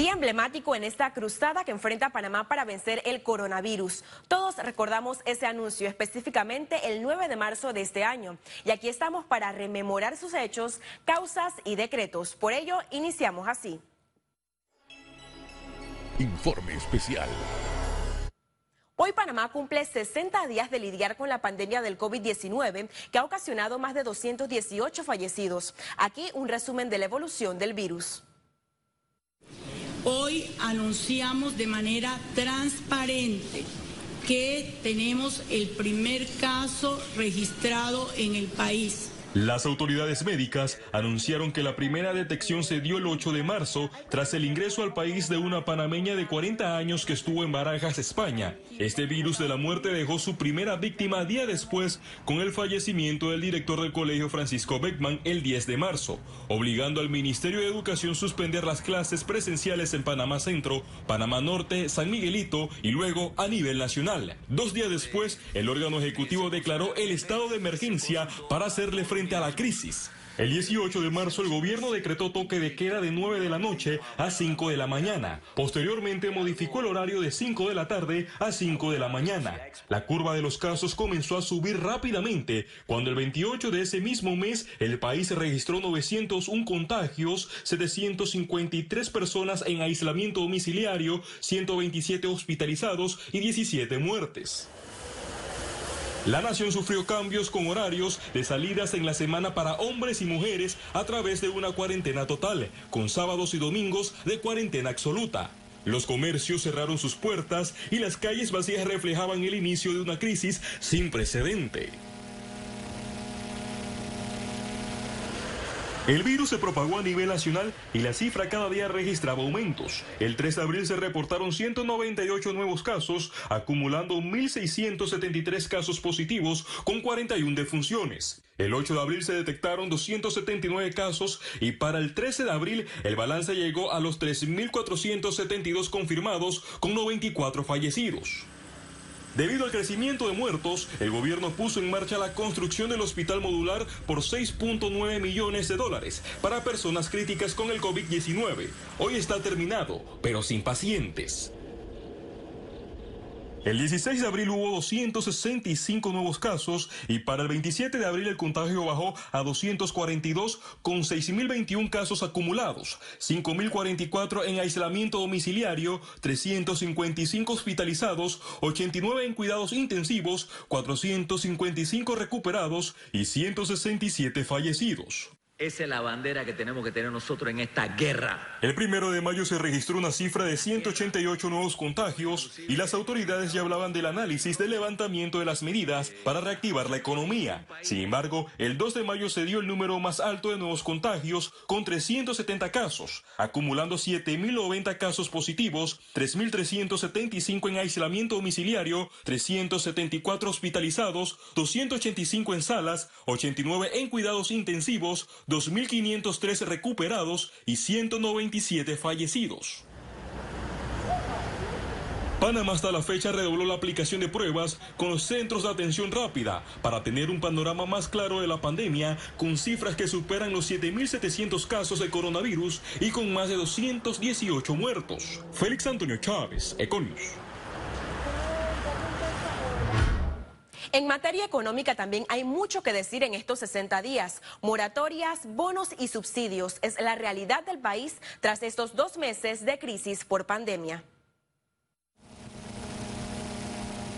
Día emblemático en esta cruzada que enfrenta Panamá para vencer el coronavirus. Todos recordamos ese anuncio, específicamente el 9 de marzo de este año. Y aquí estamos para rememorar sus hechos, causas y decretos. Por ello, iniciamos así. Informe especial. Hoy Panamá cumple 60 días de lidiar con la pandemia del COVID-19 que ha ocasionado más de 218 fallecidos. Aquí un resumen de la evolución del virus. Hoy anunciamos de manera transparente que tenemos el primer caso registrado en el país las autoridades médicas anunciaron que la primera detección se dio el 8 de marzo tras el ingreso al país de una panameña de 40 años que estuvo en Barajas, España. Este virus de la muerte dejó su primera víctima día después con el fallecimiento del director del colegio Francisco Beckman el 10 de marzo, obligando al Ministerio de Educación suspender las clases presenciales en Panamá Centro, Panamá Norte, San Miguelito y luego a nivel nacional. Dos días después, el órgano ejecutivo declaró el estado de emergencia para hacerle frente a la crisis. El 18 de marzo el gobierno decretó toque de queda de 9 de la noche a 5 de la mañana. Posteriormente modificó el horario de 5 de la tarde a 5 de la mañana. La curva de los casos comenzó a subir rápidamente cuando el 28 de ese mismo mes el país registró 901 contagios, 753 personas en aislamiento domiciliario, 127 hospitalizados y 17 muertes. La nación sufrió cambios con horarios de salidas en la semana para hombres y mujeres a través de una cuarentena total, con sábados y domingos de cuarentena absoluta. Los comercios cerraron sus puertas y las calles vacías reflejaban el inicio de una crisis sin precedente. El virus se propagó a nivel nacional y la cifra cada día registraba aumentos. El 3 de abril se reportaron 198 nuevos casos, acumulando 1.673 casos positivos con 41 defunciones. El 8 de abril se detectaron 279 casos y para el 13 de abril el balance llegó a los 3.472 confirmados con 94 fallecidos. Debido al crecimiento de muertos, el gobierno puso en marcha la construcción del hospital modular por 6.9 millones de dólares para personas críticas con el COVID-19. Hoy está terminado, pero sin pacientes. El 16 de abril hubo 265 nuevos casos y para el 27 de abril el contagio bajó a 242 con 6.021 casos acumulados, 5.044 en aislamiento domiciliario, 355 hospitalizados, 89 en cuidados intensivos, 455 recuperados y 167 fallecidos. Esa es la bandera que tenemos que tener nosotros en esta guerra. El primero de mayo se registró una cifra de 188 nuevos contagios y las autoridades ya hablaban del análisis del levantamiento de las medidas para reactivar la economía. Sin embargo, el 2 de mayo se dio el número más alto de nuevos contagios con 370 casos, acumulando 7.090 casos positivos, 3.375 en aislamiento domiciliario, 374 hospitalizados, 285 en salas, 89 en cuidados intensivos, 2.503 recuperados y 197 fallecidos. Panamá hasta la fecha redobló la aplicación de pruebas con los centros de atención rápida para tener un panorama más claro de la pandemia con cifras que superan los 7.700 casos de coronavirus y con más de 218 muertos. Félix Antonio Chávez, Econius. En materia económica también hay mucho que decir en estos 60 días. Moratorias, bonos y subsidios es la realidad del país tras estos dos meses de crisis por pandemia.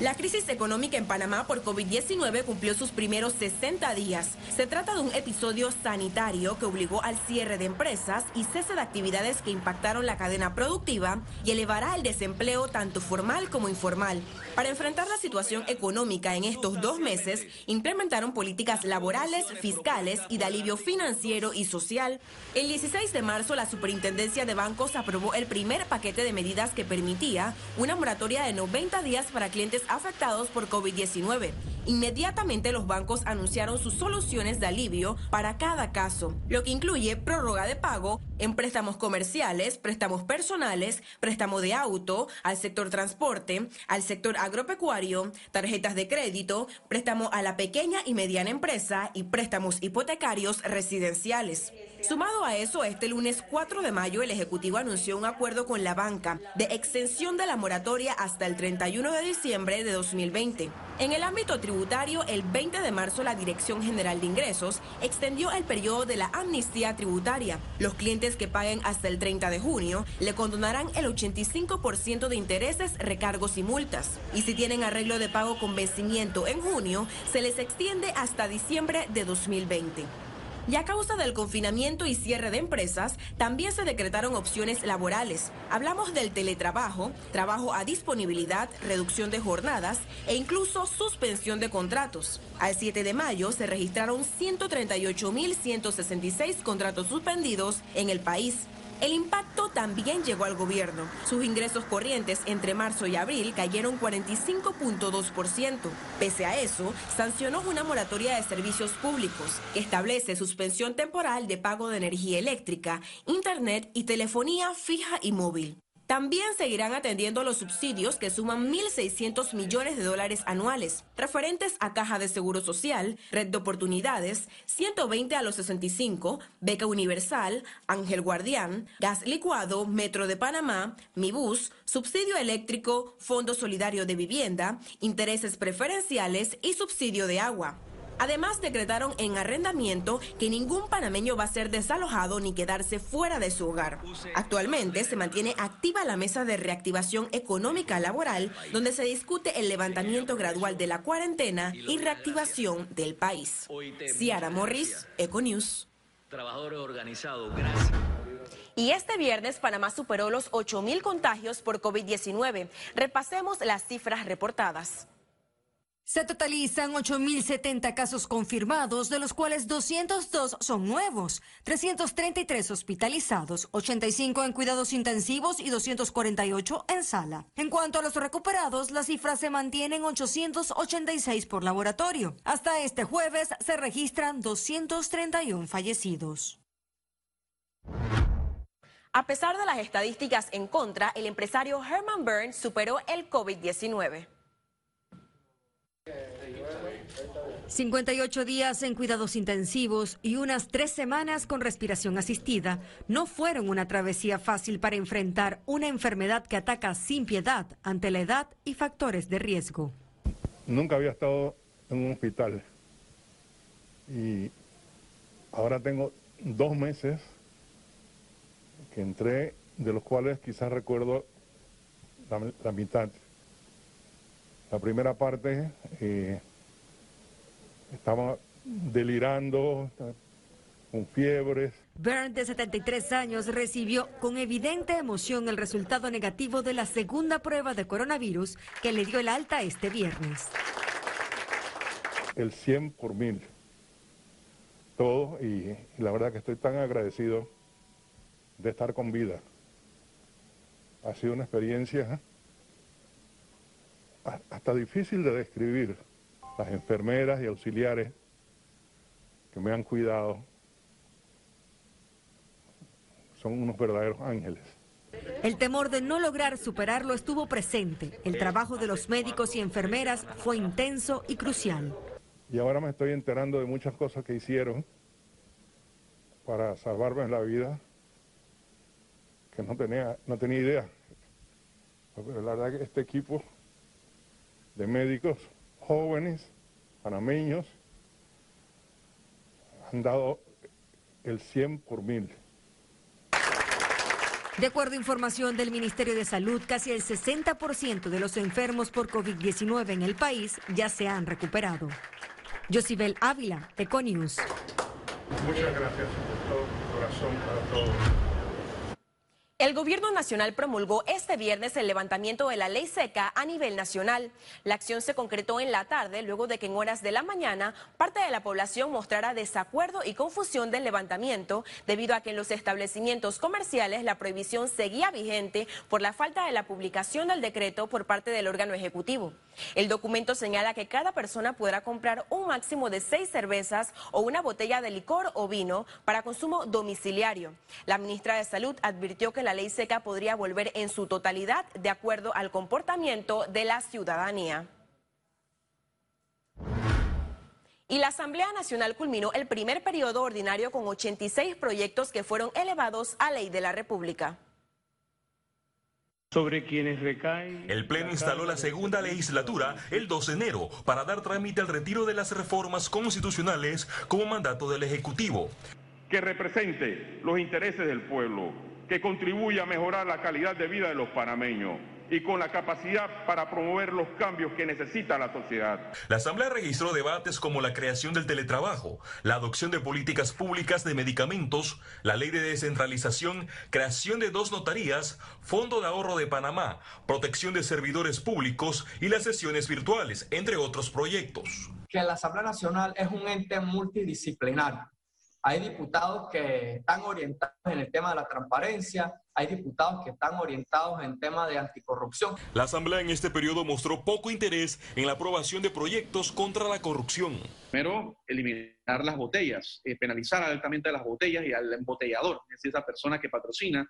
La crisis económica en Panamá por COVID-19 cumplió sus primeros 60 días. Se trata de un episodio sanitario que obligó al cierre de empresas y cese de actividades que impactaron la cadena productiva y elevará el desempleo tanto formal como informal. Para enfrentar la situación económica en estos dos meses, implementaron políticas laborales, fiscales y de alivio financiero y social. El 16 de marzo, la Superintendencia de Bancos aprobó el primer paquete de medidas que permitía una moratoria de 90 días para clientes afectados por COVID-19. Inmediatamente los bancos anunciaron sus soluciones de alivio para cada caso, lo que incluye prórroga de pago en préstamos comerciales, préstamos personales, préstamo de auto, al sector transporte, al sector agropecuario, tarjetas de crédito, préstamo a la pequeña y mediana empresa y préstamos hipotecarios residenciales. Sumado a eso, este lunes 4 de mayo el Ejecutivo anunció un acuerdo con la banca de extensión de la moratoria hasta el 31 de diciembre de 2020. En el ámbito tributario, el 20 de marzo la Dirección General de Ingresos extendió el periodo de la amnistía tributaria. Los clientes que paguen hasta el 30 de junio le condonarán el 85% de intereses, recargos y multas. Y si tienen arreglo de pago con vencimiento en junio, se les extiende hasta diciembre de 2020. Y a causa del confinamiento y cierre de empresas, también se decretaron opciones laborales. Hablamos del teletrabajo, trabajo a disponibilidad, reducción de jornadas e incluso suspensión de contratos. Al 7 de mayo se registraron 138.166 contratos suspendidos en el país. El impacto también llegó al gobierno. Sus ingresos corrientes entre marzo y abril cayeron 45.2%. Pese a eso, sancionó una moratoria de servicios públicos que establece suspensión temporal de pago de energía eléctrica, internet y telefonía fija y móvil. También seguirán atendiendo los subsidios que suman 1.600 millones de dólares anuales, referentes a Caja de Seguro Social, Red de Oportunidades, 120 a los 65, Beca Universal, Ángel Guardián, Gas Licuado, Metro de Panamá, Mi Bus, Subsidio Eléctrico, Fondo Solidario de Vivienda, Intereses Preferenciales y Subsidio de Agua. Además, decretaron en arrendamiento que ningún panameño va a ser desalojado ni quedarse fuera de su hogar. Actualmente se mantiene activa la mesa de reactivación económica laboral, donde se discute el levantamiento gradual de la cuarentena y reactivación del país. Ciara Morris, Econews. Trabajadores organizados, gracias. Y este viernes Panamá superó los 8.000 contagios por COVID-19. Repasemos las cifras reportadas. Se totalizan 8.070 casos confirmados, de los cuales 202 son nuevos, 333 hospitalizados, 85 en cuidados intensivos y 248 en sala. En cuanto a los recuperados, la cifra se mantiene en 886 por laboratorio. Hasta este jueves se registran 231 fallecidos. A pesar de las estadísticas en contra, el empresario Herman Burns superó el COVID-19. 58 días en cuidados intensivos y unas tres semanas con respiración asistida no fueron una travesía fácil para enfrentar una enfermedad que ataca sin piedad ante la edad y factores de riesgo. Nunca había estado en un hospital y ahora tengo dos meses que entré, de los cuales quizás recuerdo la, mitad. La primera parte... Eh, estaba delirando, con fiebres. Bern, de 73 años, recibió con evidente emoción el resultado negativo de la segunda prueba de coronavirus que le dio el alta este viernes. El 100 por mil. Todo, y, y la verdad que estoy tan agradecido de estar con vida. Ha sido una experiencia hasta difícil de describir las enfermeras y auxiliares que me han cuidado son unos verdaderos ángeles. El temor de no lograr superarlo estuvo presente. El trabajo de los médicos y enfermeras fue intenso y crucial. Y ahora me estoy enterando de muchas cosas que hicieron para salvarme la vida, que no tenía, no tenía idea. Pero la verdad que este equipo de médicos jóvenes panameños han dado el 100 por mil. De acuerdo a información del Ministerio de Salud, casi el 60% de los enfermos por COVID-19 en el país ya se han recuperado. Josibel Ávila, Econius. Muchas gracias por todo corazón para todos. El gobierno nacional promulgó este viernes el levantamiento de la ley seca a nivel nacional. La acción se concretó en la tarde luego de que en horas de la mañana parte de la población mostrara desacuerdo y confusión del levantamiento debido a que en los establecimientos comerciales la prohibición seguía vigente por la falta de la publicación del decreto por parte del órgano ejecutivo. El documento señala que cada persona podrá comprar un máximo de seis cervezas o una botella de licor o vino para consumo domiciliario. La ministra de Salud advirtió que la ley seca podría volver en su totalidad de acuerdo al comportamiento de la ciudadanía. Y la Asamblea Nacional culminó el primer periodo ordinario con 86 proyectos que fueron elevados a ley de la República sobre quienes recaen. El Pleno instaló la segunda legislatura el 2 de enero para dar trámite al retiro de las reformas constitucionales como mandato del Ejecutivo. Que represente los intereses del pueblo, que contribuya a mejorar la calidad de vida de los panameños y con la capacidad para promover los cambios que necesita la sociedad. La Asamblea registró debates como la creación del teletrabajo, la adopción de políticas públicas de medicamentos, la ley de descentralización, creación de dos notarías, Fondo de Ahorro de Panamá, protección de servidores públicos y las sesiones virtuales, entre otros proyectos. Que la Asamblea Nacional es un ente multidisciplinario hay diputados que están orientados en el tema de la transparencia, hay diputados que están orientados en tema de anticorrupción. La Asamblea en este periodo mostró poco interés en la aprobación de proyectos contra la corrupción. Primero, eliminar las botellas, eh, penalizar altamente las botellas y al embotellador, es decir, esa persona que patrocina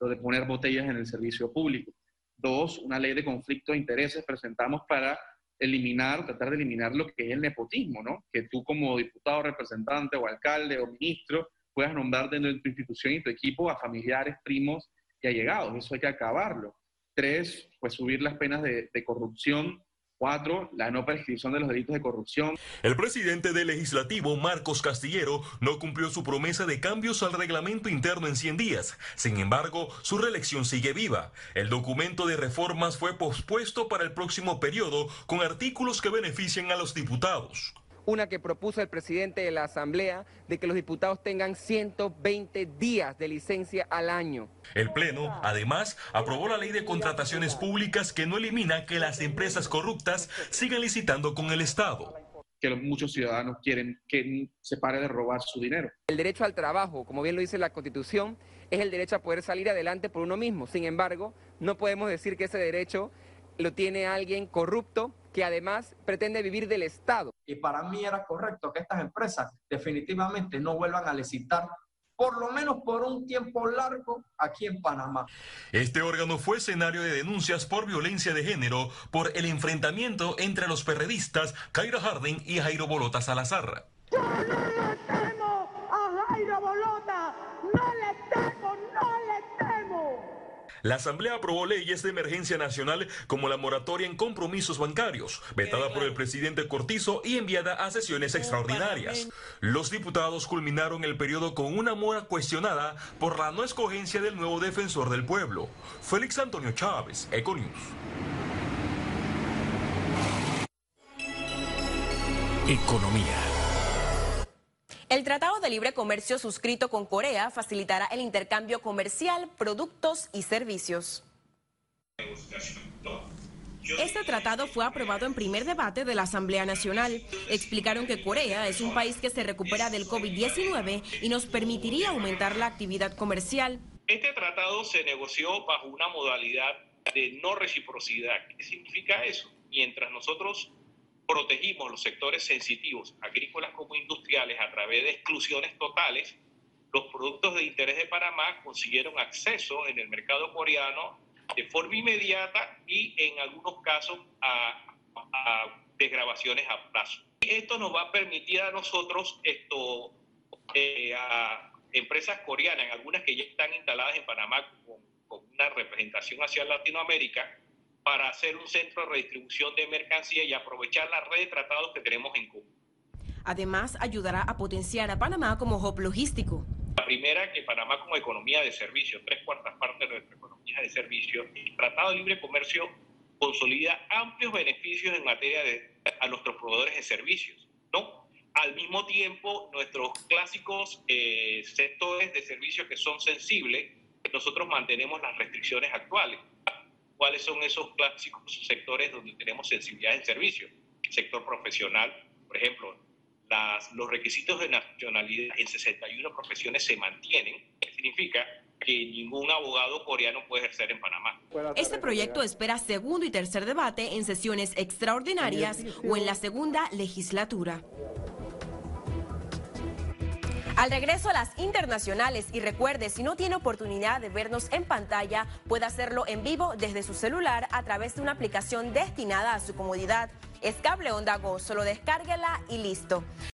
lo de poner botellas en el servicio público. Dos, una ley de conflicto de intereses presentamos para eliminar, tratar de eliminar lo que es el nepotismo, ¿no? Que tú como diputado, representante o alcalde o ministro puedas nombrar dentro de tu institución y tu equipo a familiares, primos y allegados. Eso hay que acabarlo. Tres, pues subir las penas de, de corrupción Cuatro, la no prescripción de los delitos de corrupción. El presidente del legislativo, Marcos Castillero, no cumplió su promesa de cambios al reglamento interno en 100 días. Sin embargo, su reelección sigue viva. El documento de reformas fue pospuesto para el próximo periodo con artículos que benefician a los diputados una que propuso el presidente de la Asamblea de que los diputados tengan 120 días de licencia al año. El Pleno, además, aprobó la ley de contrataciones públicas que no elimina que las empresas corruptas sigan licitando con el Estado que muchos ciudadanos quieren que se pare de robar su dinero. El derecho al trabajo, como bien lo dice la Constitución, es el derecho a poder salir adelante por uno mismo. Sin embargo, no podemos decir que ese derecho lo tiene alguien corrupto que además pretende vivir del Estado. Y para mí era correcto que estas empresas definitivamente no vuelvan a licitar por lo menos por un tiempo largo aquí en Panamá. Este órgano fue escenario de denuncias por violencia de género por el enfrentamiento entre los perredistas Cairo Harding y Jairo Bolota Salazar. Yo no le temo a Jairo Bolota, no le temo, no le temo. La Asamblea aprobó leyes de emergencia nacional como la moratoria en compromisos bancarios, vetada por el presidente Cortizo y enviada a sesiones extraordinarias. Los diputados culminaron el periodo con una mora cuestionada por la no escogencia del nuevo defensor del pueblo, Félix Antonio Chávez, Econius. Economía. El Tratado de Libre Comercio suscrito con Corea facilitará el intercambio comercial, productos y servicios. Este tratado fue aprobado en primer debate de la Asamblea Nacional. Explicaron que Corea es un país que se recupera del COVID-19 y nos permitiría aumentar la actividad comercial. Este tratado se negoció bajo una modalidad de no reciprocidad. ¿Qué significa eso? Mientras nosotros protegimos los sectores sensitivos, agrícolas como industriales, a través de exclusiones totales, los productos de interés de Panamá consiguieron acceso en el mercado coreano de forma inmediata y en algunos casos a, desgrabaciones a plazo. Esto nos va a permitir a nosotros, esto, eh, a empresas coreanas, algunas que ya están instaladas en Panamá con una representación hacia Latinoamérica, para hacer un centro de redistribución de mercancía y aprovechar la red de tratados que tenemos en común. Además, ayudará a potenciar a Panamá como hub logístico. La primera, que Panamá como economía de servicio, tres cuartas partes de nuestra economía de servicio, el Tratado de Libre Comercio consolida amplios beneficios en materia de a nuestros proveedores de servicios, ¿no? Al mismo tiempo, nuestros clásicos eh, sectores de servicios que son sensibles, nosotros mantenemos las restricciones actuales cuáles son esos clásicos sectores donde tenemos sensibilidad en servicio. El sector profesional, por ejemplo, las, los requisitos de nacionalidad en 61 profesiones se mantienen, que significa que ningún abogado coreano puede ejercer en Panamá. Este proyecto espera segundo y tercer debate en sesiones extraordinarias o en la segunda legislatura. Al regreso a las internacionales y recuerde, si no tiene oportunidad de vernos en pantalla, puede hacerlo en vivo desde su celular a través de una aplicación destinada a su comodidad. Es Cable Onda Go, solo descárguela y listo.